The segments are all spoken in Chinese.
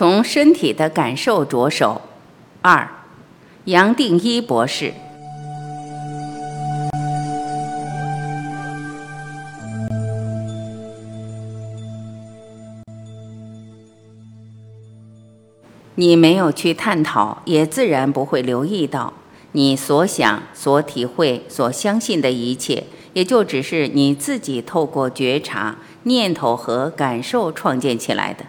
从身体的感受着手。二，杨定一博士。你没有去探讨，也自然不会留意到，你所想、所体会、所相信的一切，也就只是你自己透过觉察、念头和感受创建起来的。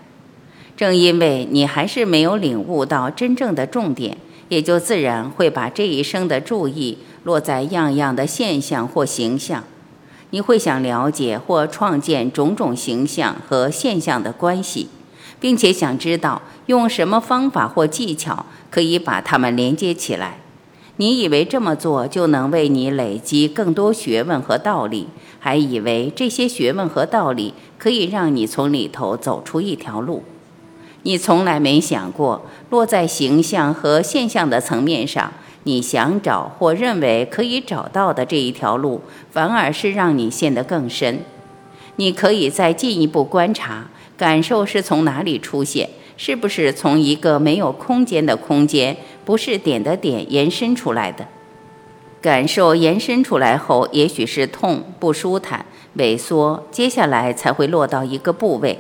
正因为你还是没有领悟到真正的重点，也就自然会把这一生的注意落在样样的现象或形象。你会想了解或创建种种形象和现象的关系。并且想知道用什么方法或技巧可以把它们连接起来。你以为这么做就能为你累积更多学问和道理，还以为这些学问和道理可以让你从里头走出一条路。你从来没想过，落在形象和现象的层面上，你想找或认为可以找到的这一条路，反而是让你陷得更深。你可以再进一步观察。感受是从哪里出现？是不是从一个没有空间的空间，不是点的点延伸出来的？感受延伸出来后，也许是痛、不舒坦、萎缩，接下来才会落到一个部位。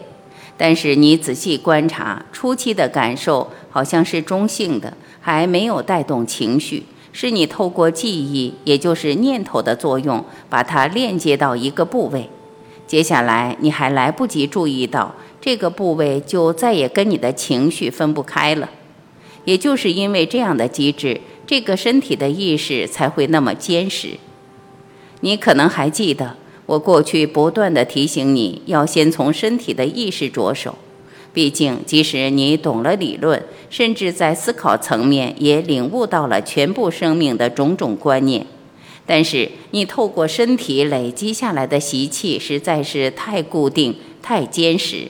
但是你仔细观察，初期的感受好像是中性的，还没有带动情绪，是你透过记忆，也就是念头的作用，把它链接到一个部位。接下来你还来不及注意到。这个部位就再也跟你的情绪分不开了，也就是因为这样的机制，这个身体的意识才会那么坚实。你可能还记得，我过去不断的提醒你要先从身体的意识着手，毕竟即使你懂了理论，甚至在思考层面也领悟到了全部生命的种种观念，但是你透过身体累积下来的习气实在是太固定、太坚实。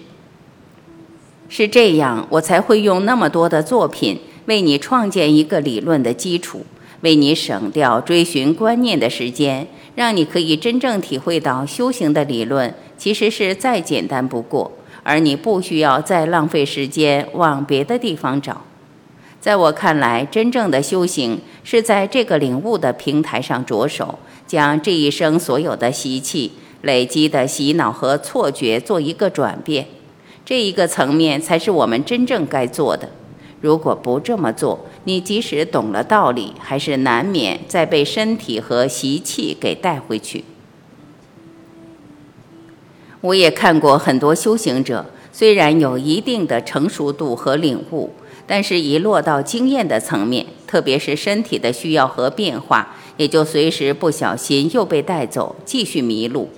是这样，我才会用那么多的作品为你创建一个理论的基础，为你省掉追寻观念的时间，让你可以真正体会到修行的理论其实是再简单不过，而你不需要再浪费时间往别的地方找。在我看来，真正的修行是在这个领悟的平台上着手，将这一生所有的习气、累积的洗脑和错觉做一个转变。这一个层面才是我们真正该做的。如果不这么做，你即使懂了道理，还是难免再被身体和习气给带回去。我也看过很多修行者，虽然有一定的成熟度和领悟，但是一落到经验的层面，特别是身体的需要和变化，也就随时不小心又被带走，继续迷路。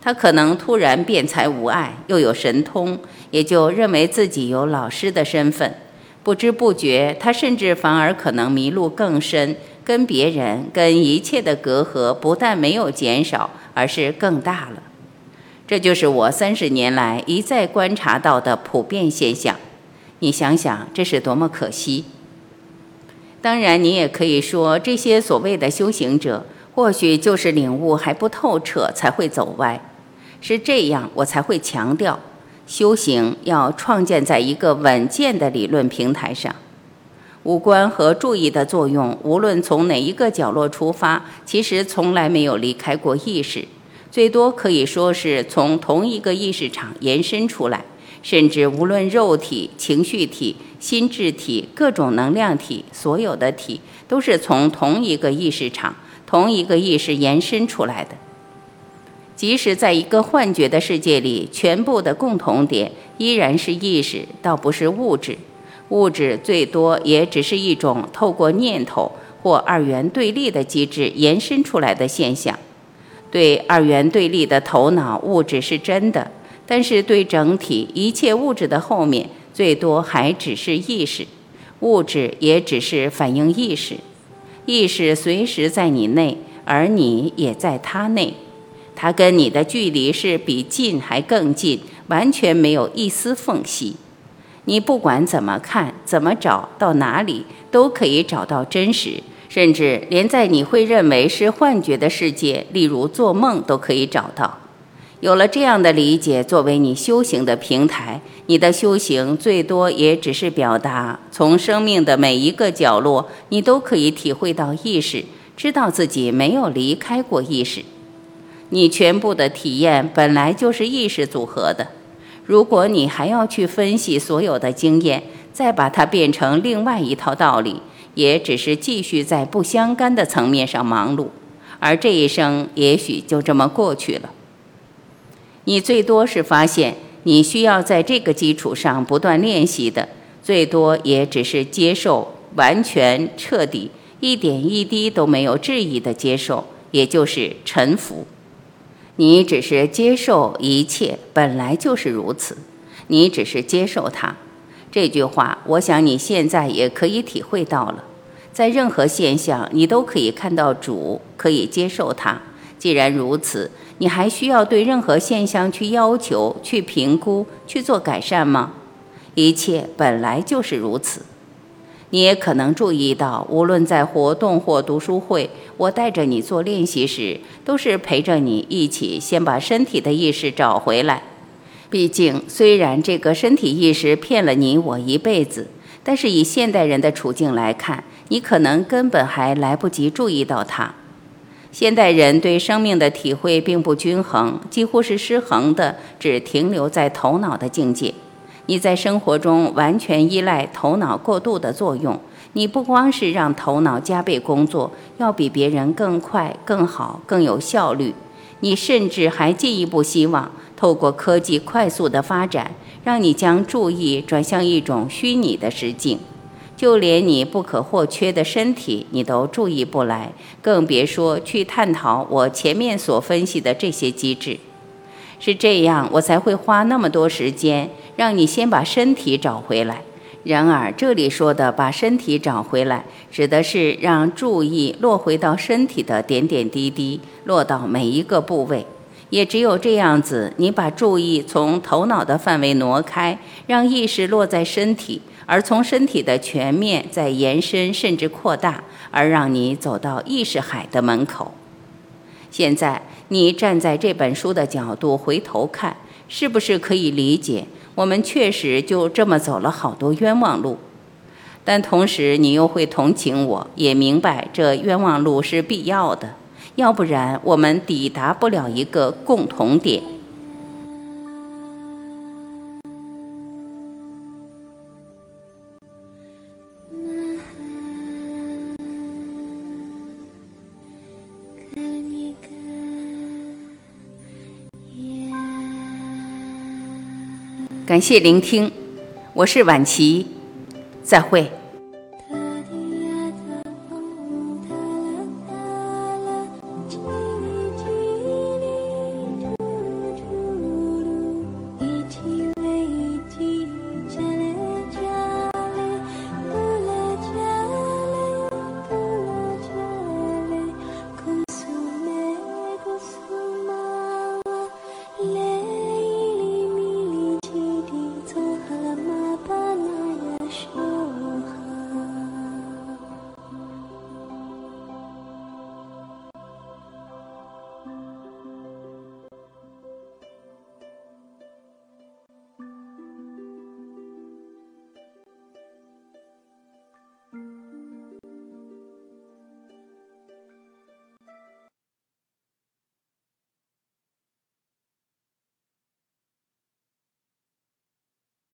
他可能突然变才无碍，又有神通，也就认为自己有老师的身份。不知不觉，他甚至反而可能迷路更深，跟别人、跟一切的隔阂不但没有减少，而是更大了。这就是我三十年来一再观察到的普遍现象。你想想，这是多么可惜！当然，你也可以说，这些所谓的修行者，或许就是领悟还不透彻，才会走歪。是这样，我才会强调，修行要创建在一个稳健的理论平台上。五官和注意的作用，无论从哪一个角落出发，其实从来没有离开过意识，最多可以说是从同一个意识场延伸出来。甚至无论肉体、情绪体、心智体、各种能量体，所有的体都是从同一个意识场、同一个意识延伸出来的。即使在一个幻觉的世界里，全部的共同点依然是意识，倒不是物质。物质最多也只是一种透过念头或二元对立的机制延伸出来的现象。对二元对立的头脑，物质是真的；但是对整体一切物质的后面，最多还只是意识。物质也只是反映意识，意识随时在你内，而你也在它内。它跟你的距离是比近还更近，完全没有一丝缝隙。你不管怎么看、怎么找到哪里，都可以找到真实，甚至连在你会认为是幻觉的世界，例如做梦，都可以找到。有了这样的理解作为你修行的平台，你的修行最多也只是表达，从生命的每一个角落，你都可以体会到意识，知道自己没有离开过意识。你全部的体验本来就是意识组合的。如果你还要去分析所有的经验，再把它变成另外一套道理，也只是继续在不相干的层面上忙碌，而这一生也许就这么过去了。你最多是发现，你需要在这个基础上不断练习的，最多也只是接受，完全彻底，一点一滴都没有质疑的接受，也就是臣服。你只是接受一切本来就是如此，你只是接受它。这句话，我想你现在也可以体会到了。在任何现象，你都可以看到主，可以接受它。既然如此，你还需要对任何现象去要求、去评估、去做改善吗？一切本来就是如此。你也可能注意到，无论在活动或读书会，我带着你做练习时，都是陪着你一起先把身体的意识找回来。毕竟，虽然这个身体意识骗了你我一辈子，但是以现代人的处境来看，你可能根本还来不及注意到它。现代人对生命的体会并不均衡，几乎是失衡的，只停留在头脑的境界。你在生活中完全依赖头脑过度的作用，你不光是让头脑加倍工作，要比别人更快、更好、更有效率，你甚至还进一步希望透过科技快速的发展，让你将注意转向一种虚拟的实境，就连你不可或缺的身体你都注意不来，更别说去探讨我前面所分析的这些机制。是这样，我才会花那么多时间让你先把身体找回来。然而，这里说的把身体找回来，指的是让注意落回到身体的点点滴滴，落到每一个部位。也只有这样子，你把注意从头脑的范围挪开，让意识落在身体，而从身体的全面再延伸甚至扩大，而让你走到意识海的门口。现在。你站在这本书的角度回头看，是不是可以理解？我们确实就这么走了好多冤枉路，但同时你又会同情我，也明白这冤枉路是必要的，要不然我们抵达不了一个共同点。感谢聆听，我是晚琪，再会。